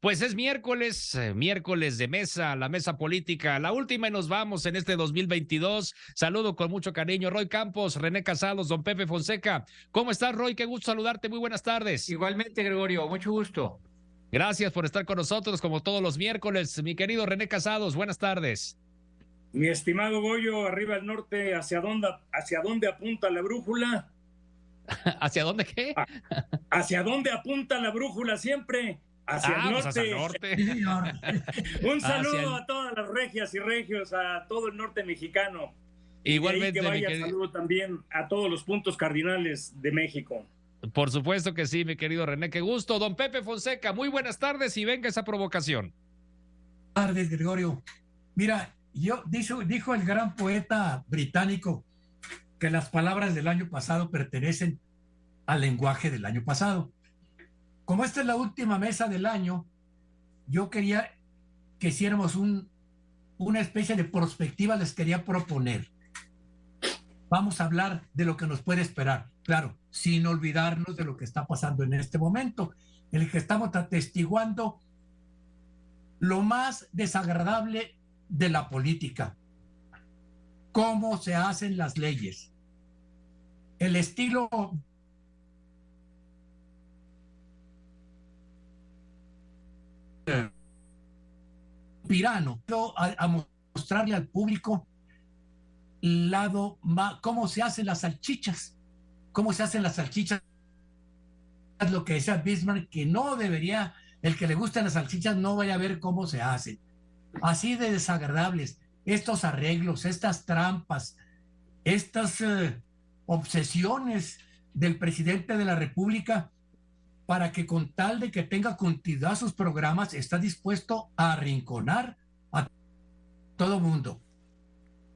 Pues es miércoles, eh, miércoles de mesa, la mesa política, la última y nos vamos en este 2022. Saludo con mucho cariño, Roy Campos, René Casados, don Pepe Fonseca. ¿Cómo estás, Roy? Qué gusto saludarte, muy buenas tardes. Igualmente, Gregorio, mucho gusto. Gracias por estar con nosotros como todos los miércoles. Mi querido René Casados, buenas tardes. Mi estimado Goyo, arriba al norte, ¿hacia dónde, hacia dónde apunta la brújula? ¿Hacia dónde qué? Ah, ¿Hacia dónde apunta la brújula siempre? Hacia el ah, pues norte. Un saludo a todas las regias y regios, a todo el norte mexicano. Igualmente. Y que vaya saludo también a todos los puntos cardinales de México. Por supuesto que sí, mi querido René, qué gusto. Don Pepe Fonseca, muy buenas tardes y venga esa provocación. Buenas tardes, Gregorio. Mira, yo dijo, dijo el gran poeta británico que las palabras del año pasado pertenecen al lenguaje del año pasado. Como esta es la última mesa del año, yo quería que hiciéramos un, una especie de perspectiva, les quería proponer. Vamos a hablar de lo que nos puede esperar, claro, sin olvidarnos de lo que está pasando en este momento, en el que estamos atestiguando lo más desagradable de la política, cómo se hacen las leyes. El estilo pirano a, mostrarle al público lado cómo se hacen las salchichas, cómo se hacen las salchichas. Lo que decía Bismarck, que no debería, el que le gustan las salchichas no vaya a ver cómo se hacen. Así de desagradables estos arreglos, estas trampas, estas eh, obsesiones del presidente de la República para que con tal de que tenga continuidad sus programas está dispuesto a arrinconar a todo mundo.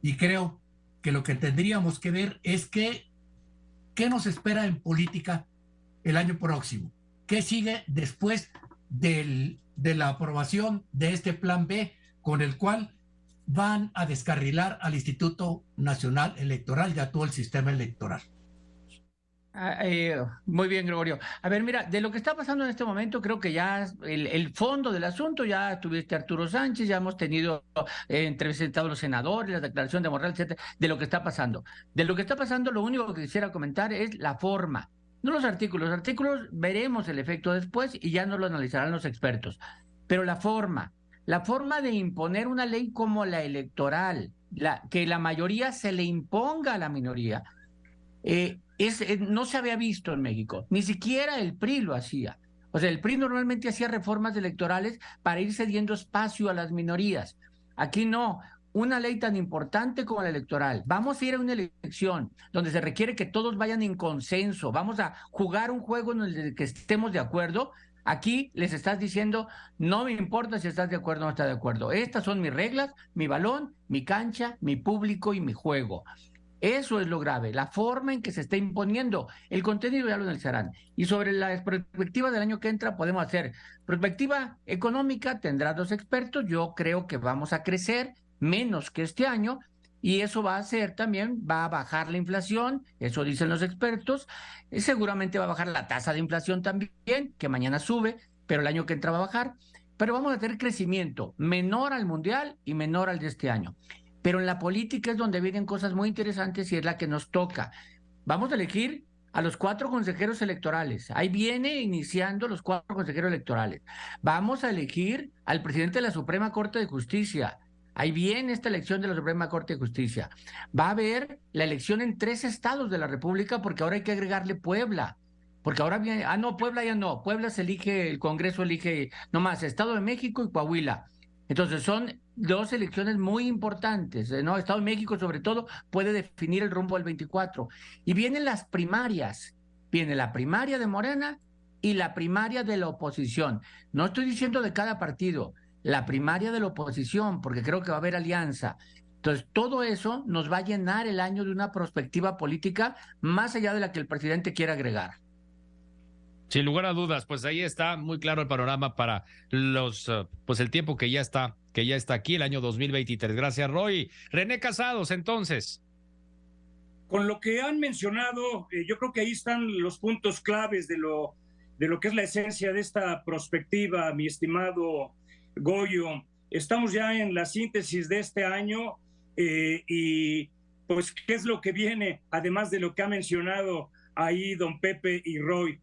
Y creo que lo que tendríamos que ver es que, qué nos espera en política el año próximo, qué sigue después del, de la aprobación de este plan B con el cual van a descarrilar al Instituto Nacional Electoral y a todo el sistema electoral. Ah, eh, muy bien, Gregorio. A ver, mira, de lo que está pasando en este momento, creo que ya el, fondo del asunto, ya tuviste Arturo Sánchez, ya hemos tenido eh, entrevistados los senadores, la declaración de Morral, etcétera, de lo que está pasando. De lo que está pasando, lo único que quisiera comentar es la forma, no los artículos. Los artículos veremos el efecto después y ya nos lo analizarán los expertos. Pero la forma, la forma de imponer una ley como la electoral, la, que la mayoría se le imponga a la minoría, eh, es, eh, no se había visto en México. Ni siquiera el PRI lo hacía. O sea, el PRI normalmente hacía reformas electorales para ir cediendo espacio a las minorías. Aquí no. Una ley tan importante como la electoral. Vamos a ir a una elección donde se requiere que todos vayan en consenso. Vamos a jugar un juego en el que estemos de acuerdo Aquí les estás diciendo, no me importa si estás de acuerdo o no estás de acuerdo. Estas son mis reglas, mi balón, mi cancha, mi público y mi juego. Eso es lo grave, la forma en que se está imponiendo. El contenido ya lo analizarán. Y sobre la perspectiva del año que entra podemos hacer perspectiva económica, tendrá dos expertos. Yo creo que vamos a crecer menos que este año, y eso va a hacer también, va a bajar la inflación, eso dicen los expertos, y seguramente va a bajar la tasa de inflación también, que mañana sube, pero el año que entra va a bajar, pero vamos a tener crecimiento menor al mundial y menor al de este año. Pero en la política es donde vienen cosas muy interesantes y es la que nos toca. Vamos a elegir a los cuatro consejeros electorales. Ahí viene iniciando los cuatro consejeros electorales. Vamos a elegir al presidente de la Suprema Corte de Justicia Ahí viene esta elección de la Suprema Corte de Justicia. Va a haber la elección en tres estados de la República porque ahora hay que agregarle Puebla. Porque ahora viene, ah, no, Puebla ya no. Puebla se elige, el Congreso elige nomás Estado de México y Coahuila. Entonces son dos elecciones muy importantes, ¿no? Estado de México sobre todo puede definir el rumbo del 24. Y vienen las primarias. Viene la primaria de Morena y la primaria de la oposición. No estoy diciendo de cada partido, la primaria de la oposición, porque creo que va a haber alianza. Entonces, todo eso nos va a llenar el año de una perspectiva política más allá de la que el presidente quiera agregar. Sin lugar a dudas, pues ahí está muy claro el panorama para los, eh, pues el tiempo que ya está, que ya está aquí, el año 2023. Gracias, Roy. René Casados, entonces. Con lo que han mencionado, eh, yo creo que ahí están los puntos claves de lo de lo que es la esencia de esta perspectiva, mi estimado Goyo. Estamos ya en la síntesis de este año eh, y pues qué es lo que viene, además de lo que ha mencionado ahí don Pepe y Roy.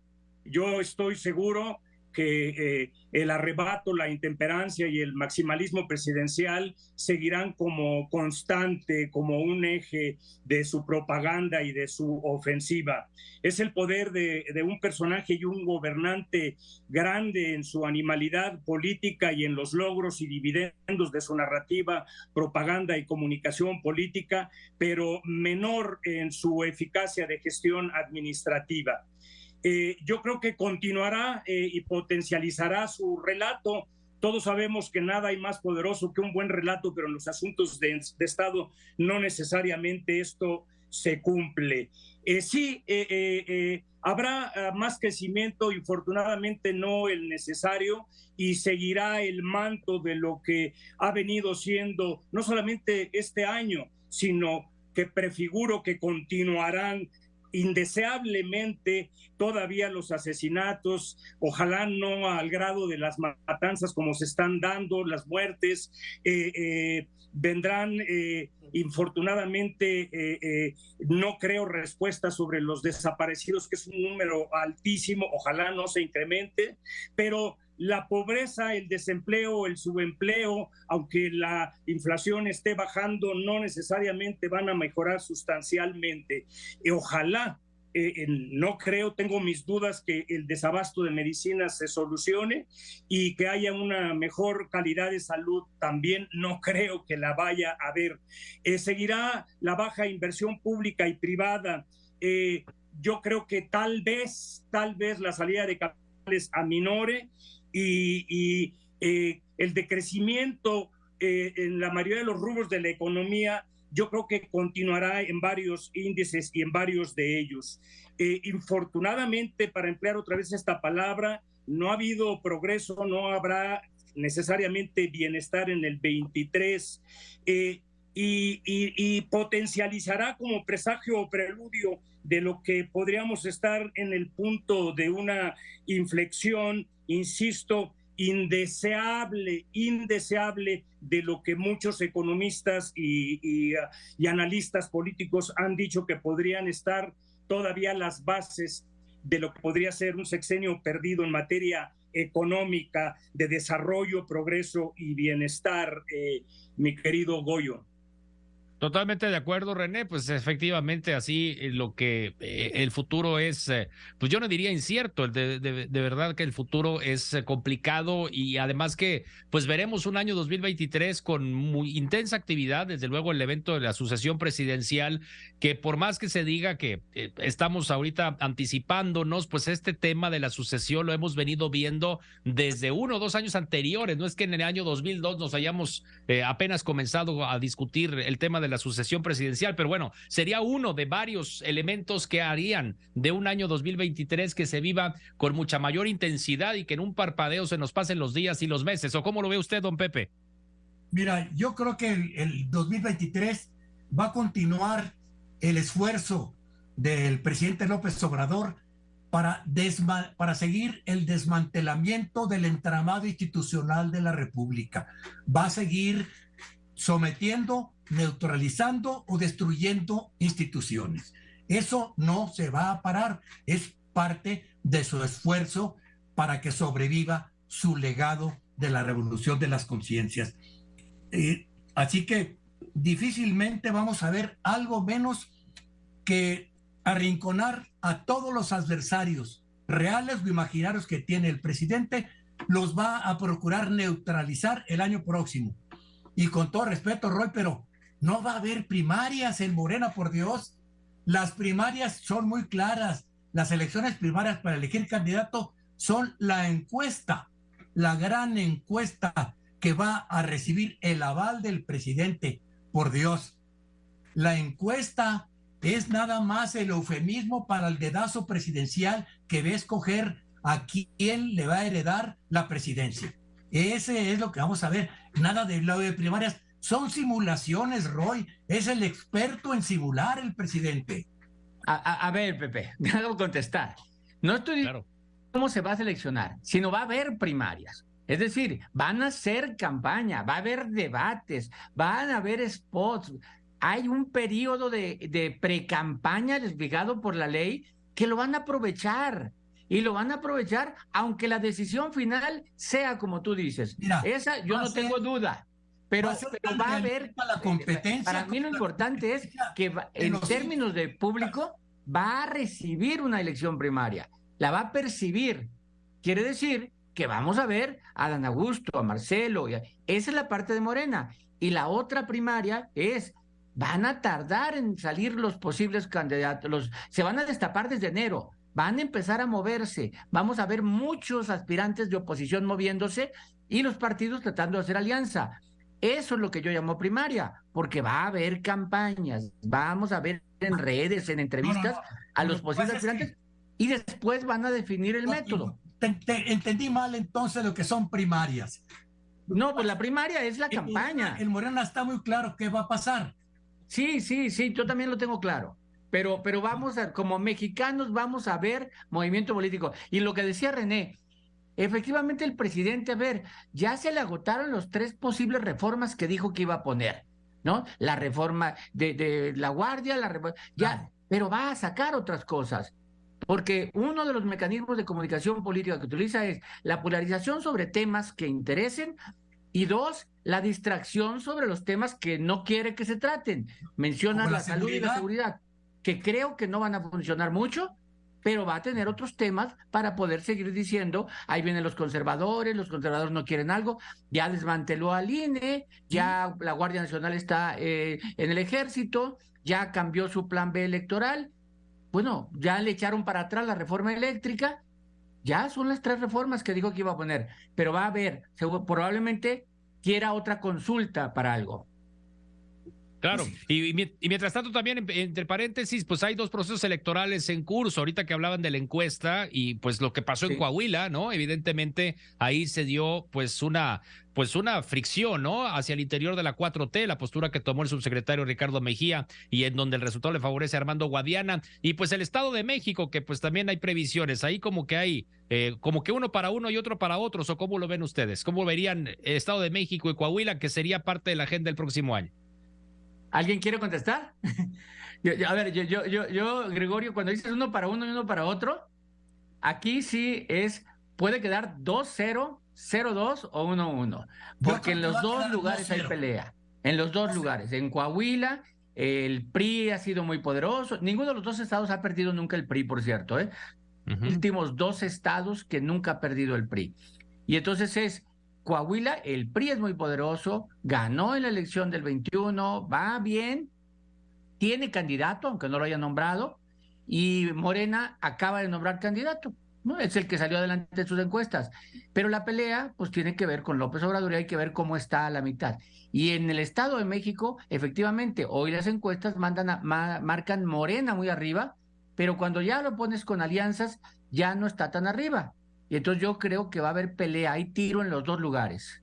Yo estoy seguro que eh, el arrebato, la intemperancia y el maximalismo presidencial seguirán como constante, como un eje de su propaganda y de su ofensiva. Es el poder de, de un personaje y un gobernante grande en su animalidad política y en los logros y dividendos de su narrativa, propaganda y comunicación política, pero menor en su eficacia de gestión administrativa. Eh, yo creo que continuará eh, y potencializará su relato. Todos sabemos que nada hay más poderoso que un buen relato, pero en los asuntos de, Estado no necesariamente esto se cumple. Eh, sí, habrá ah, más crecimiento, infortunadamente no el necesario, y seguirá el manto de lo que ha venido siendo no solamente este año, sino que prefiguro que continuarán indeseablemente todavía los asesinatos, ojalá no al grado de las matanzas como se están dando, las muertes, eh, eh, vendrán eh, infortunadamente, no creo respuesta sobre los desaparecidos, que es un número altísimo, ojalá no se incremente, pero la pobreza, el desempleo, el subempleo, aunque la inflación esté bajando, no necesariamente van a mejorar sustancialmente. Y ojalá, eh, no creo, tengo mis dudas que el desabasto de medicinas se solucione y que haya una mejor calidad de salud también, no creo que la vaya a haber. Eh, seguirá la baja inversión pública y privada. Eh, yo creo que tal vez, tal vez la salida de capitales aminore y, eh, el decrecimiento eh, en la mayoría de los rubros de la economía, yo creo que continuará en varios índices y en varios de ellos. Eh, infortunadamente, para emplear otra vez esta palabra, no ha habido progreso, no habrá necesariamente bienestar en el 23 y, y, potencializará como presagio o preludio de lo que podríamos estar en el punto de una inflexión insisto, indeseable, indeseable de lo que muchos economistas y, analistas políticos han dicho que podrían estar todavía las bases de lo que podría ser un sexenio perdido en materia económica, de desarrollo, progreso y bienestar, eh, mi querido Goyo. Totalmente de acuerdo, René. Pues efectivamente así eh, lo que eh, el futuro es, eh, pues yo no diría incierto, de, verdad que el futuro es complicado y además que pues veremos un año 2023 con muy intensa actividad, desde luego el evento de la sucesión presidencial, que por más que se diga que estamos ahorita anticipándonos, pues este tema de la sucesión lo hemos venido viendo desde uno o dos años anteriores, no es que en el año 2002 nos hayamos apenas comenzado a discutir el tema de de la sucesión presidencial, pero bueno, sería uno de varios elementos que harían de un año 2023 que se viva con mucha mayor intensidad y que en un parpadeo se nos pasen los días y los meses. ¿O cómo lo ve usted, don Pepe? Mira, yo creo que el, 2023 va a continuar el esfuerzo del presidente López Obrador para, para seguir el desmantelamiento del entramado institucional de la República. Va a seguir sometiendo neutralizando o destruyendo instituciones. Eso no se va a parar, es parte de su esfuerzo para que sobreviva su legado de la revolución de las conciencias. Eh, así que difícilmente vamos a ver algo menos que arrinconar a todos los adversarios reales o imaginarios que tiene el presidente, los va a procurar neutralizar el año próximo. Y con todo respeto, Roy, pero no va a haber primarias en Morena, por Dios. Las primarias son muy claras. Las elecciones primarias para elegir candidato son la encuesta, la gran encuesta que va a recibir el aval del presidente. Por Dios, la encuesta es nada más el eufemismo para el dedazo presidencial que ve escoger a quién le va a heredar la presidencia. Ese es lo que vamos a ver. Nada de lado de primarias. Son simulaciones, Roy. Es el experto en simular el presidente. A, ver, Pepe, déjame contestar. No estoy cómo se va a seleccionar, sino va a haber primarias. Es decir, van a ser campaña, va a haber debates, van a haber spots. Hay un periodo de, de pre-campaña desligado por la ley que lo van a aprovechar y lo van a aprovechar aunque la decisión final sea como tú dices. Esa yo no tengo duda. Pero va, a haber la competencia. Para mí lo importante es que en términos de público va a recibir una elección primaria, la va a percibir. Quiere decir que vamos a ver a Dan Augusto, a Marcelo. Esa es la parte de Morena. Y la otra primaria es, van a tardar en salir los posibles candidatos, los, se van a destapar desde enero, van a empezar a moverse, vamos a ver muchos aspirantes de oposición moviéndose y los partidos tratando de hacer alianza. Eso es lo que yo llamo primaria, porque va a haber campañas, vamos a ver en redes, en entrevistas a los posibles aspirantes y después van a definir el método. entendí mal entonces lo que son primarias. No, pues la primaria es la campaña. El Morena está muy claro qué va a pasar. Sí, sí, sí, yo también lo tengo claro. Pero, pero vamos a, como mexicanos, vamos a ver movimiento político. Y lo que decía René, efectivamente el presidente, a ver, ya se le agotaron los tres posibles reformas que dijo que iba a poner, ¿no? La reforma de, de la guardia, la reforma, ya, pero va a sacar otras cosas. Porque uno de los mecanismos de comunicación política que utiliza es la polarización sobre temas que interesen y dos, la distracción sobre los temas que no quiere que se traten. Menciona la, salud y la seguridad, que creo que no van a funcionar mucho, pero va a tener otros temas para poder seguir diciendo, ahí vienen los conservadores, los conservadores no quieren algo, ya desmanteló al INE, ya la Guardia Nacional está eh, en el ejército, ya cambió su plan B electoral, bueno, ya le echaron para atrás la reforma eléctrica, ya son las tres reformas que dijo que iba a poner, pero va a haber, probablemente quiera otra consulta para algo. Claro, y, mientras tanto también, entre paréntesis, pues hay dos procesos electorales en curso. Ahorita que hablaban de la encuesta y pues lo que pasó en Coahuila, ¿no? Evidentemente ahí se dio pues una pues una fricción, ¿no? Hacia el interior de la 4T, la postura que tomó el subsecretario Ricardo Mejía y en donde el resultado le favorece a Armando Guadiana. Y pues el Estado de México, que pues también hay previsiones, ahí como que hay, eh, como que uno para uno y otro para otros, ¿o cómo lo ven ustedes? ¿Cómo verían el Estado de México y Coahuila, que sería parte de la agenda del próximo año? ¿Alguien quiere contestar? a ver, yo, yo, yo, yo, Gregorio, cuando dices uno para uno y uno para otro, aquí sí es, puede quedar 2-0, 0-2 o 1-1, porque en los dos lugares hay pelea, en los dos lugares, en Coahuila el PRI ha sido muy poderoso, ninguno de los dos estados ha perdido nunca el PRI, por cierto, ¿eh? Últimos dos estados que nunca ha perdido el PRI. Y entonces es Coahuila, el PRI es muy poderoso, ganó en la elección del 21, va bien, tiene candidato, aunque no lo haya nombrado, y Morena acaba de nombrar candidato. ¿no? Es el que salió adelante en sus encuestas. Pero la pelea, pues tiene que ver con López Obrador y hay que ver cómo está a la mitad. Y en el Estado de México, efectivamente, hoy las encuestas mandan a, marcan Morena muy arriba, pero cuando ya lo pones con alianzas, ya no está tan arriba. Y entonces yo creo que va a haber pelea, hay tiro en los dos lugares.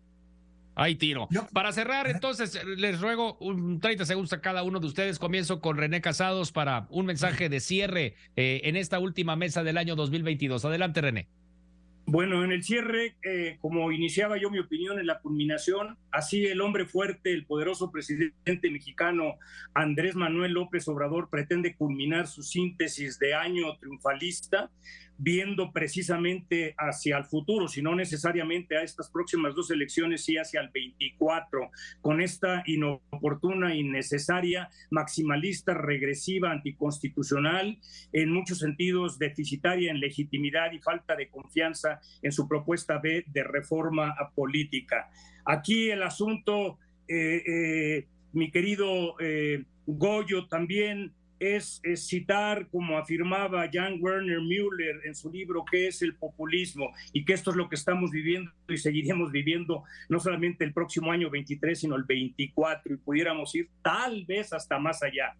Hay tiro. Para cerrar, entonces, les ruego un 30 segundos a cada uno de ustedes. Comienzo con René Casados para un mensaje de cierre eh, en esta última mesa del año 2022. Adelante, René. Bueno, en el cierre, eh, como iniciaba yo mi opinión en la culminación, así el hombre fuerte, el poderoso presidente mexicano Andrés Manuel López Obrador pretende culminar su síntesis de año triunfalista viendo precisamente hacia el futuro, si no necesariamente a estas próximas dos elecciones, sí hacia el 24, con esta inoportuna, innecesaria, maximalista, regresiva, anticonstitucional, en muchos sentidos deficitaria en legitimidad y falta de confianza en su propuesta B de reforma política. Aquí el asunto, eh, eh, mi querido eh, Goyo, también es, citar, como afirmaba Jan Werner Müller en su libro, qué es el populismo y que esto es lo que estamos viviendo y seguiremos viviendo no solamente el próximo año 23, sino el 24 y pudiéramos ir tal vez hasta más allá.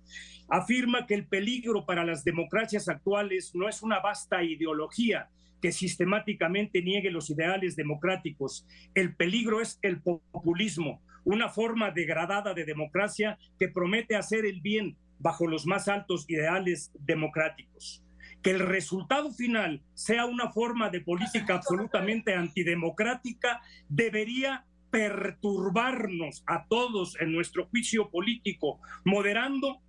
Afirma que el peligro para las democracias actuales no es una vasta ideología, que sistemáticamente niegue los ideales democráticos. El peligro es el populismo, una forma degradada de democracia que promete hacer el bien bajo los más altos ideales democráticos. que el resultado final sea una forma de política absolutamente antidemocrática, debería perturbarnos a todos en nuestro juicio político, moderando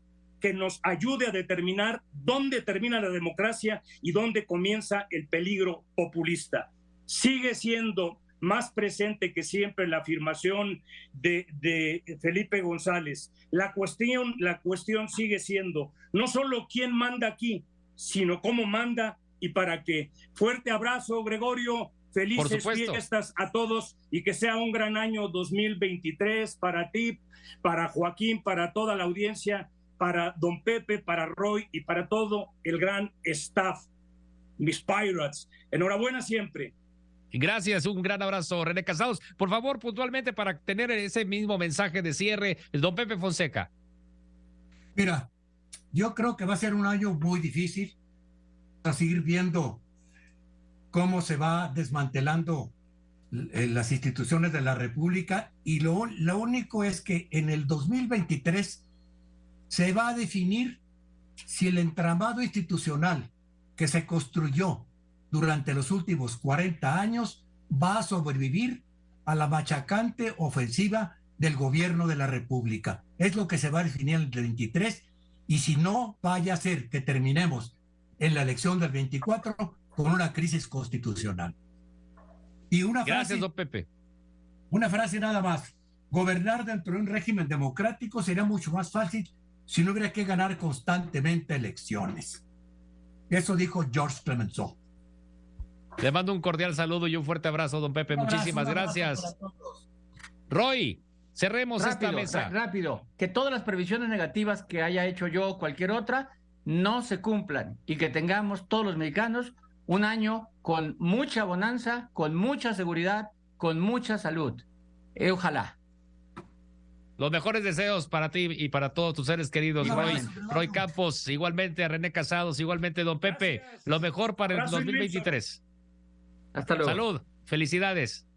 que nos ayude a determinar dónde termina la democracia y dónde comienza el peligro populista. Sigue siendo más presente que siempre la afirmación de, de, Felipe González. La cuestión, la cuestión sigue siendo no solo quién manda aquí, sino cómo manda y para qué. Fuerte abrazo, Gregorio. Felices fiestas a todos y que sea un gran año 2023 para ti, para Joaquín, para toda la audiencia, para don Pepe, para Roy y para todo el gran staff, mis Pirates. Enhorabuena siempre. Gracias, un gran abrazo, René Casados. Por favor, puntualmente, para tener ese mismo mensaje de cierre, el don Pepe Fonseca. Mira, yo creo que va a ser un año muy difícil a seguir viendo cómo se va desmantelando eh, las instituciones de la República y lo, lo único es que en el 2023 se va a definir si el entramado institucional que se construyó durante los últimos 40 años va a sobrevivir a la machacante ofensiva del gobierno de la República. Es lo que se va a definir en el 23 y si no, vaya a ser que terminemos en la elección del 24 con una crisis constitucional. Y una Gracias, frase, Pepe. Una frase nada más. Gobernar dentro de un régimen democrático sería mucho más fácil si no hubiera que ganar constantemente elecciones. Eso dijo George Clemenceau. Le mando un cordial saludo y un fuerte abrazo, don Pepe. Muchísimas gracias. Roy, cerremos esta mesa. Rápido, que todas las previsiones negativas que haya hecho yo o cualquier otra no se cumplan y que tengamos todos los mexicanos un año con mucha bonanza, con mucha seguridad, con mucha salud. Eh, ojalá. Los mejores deseos para ti y para todos tus seres queridos, Roy, Roy Campos, igualmente a René Casados, igualmente don Pepe. Lo mejor para el 2023. Hasta luego. Salud, felicidades.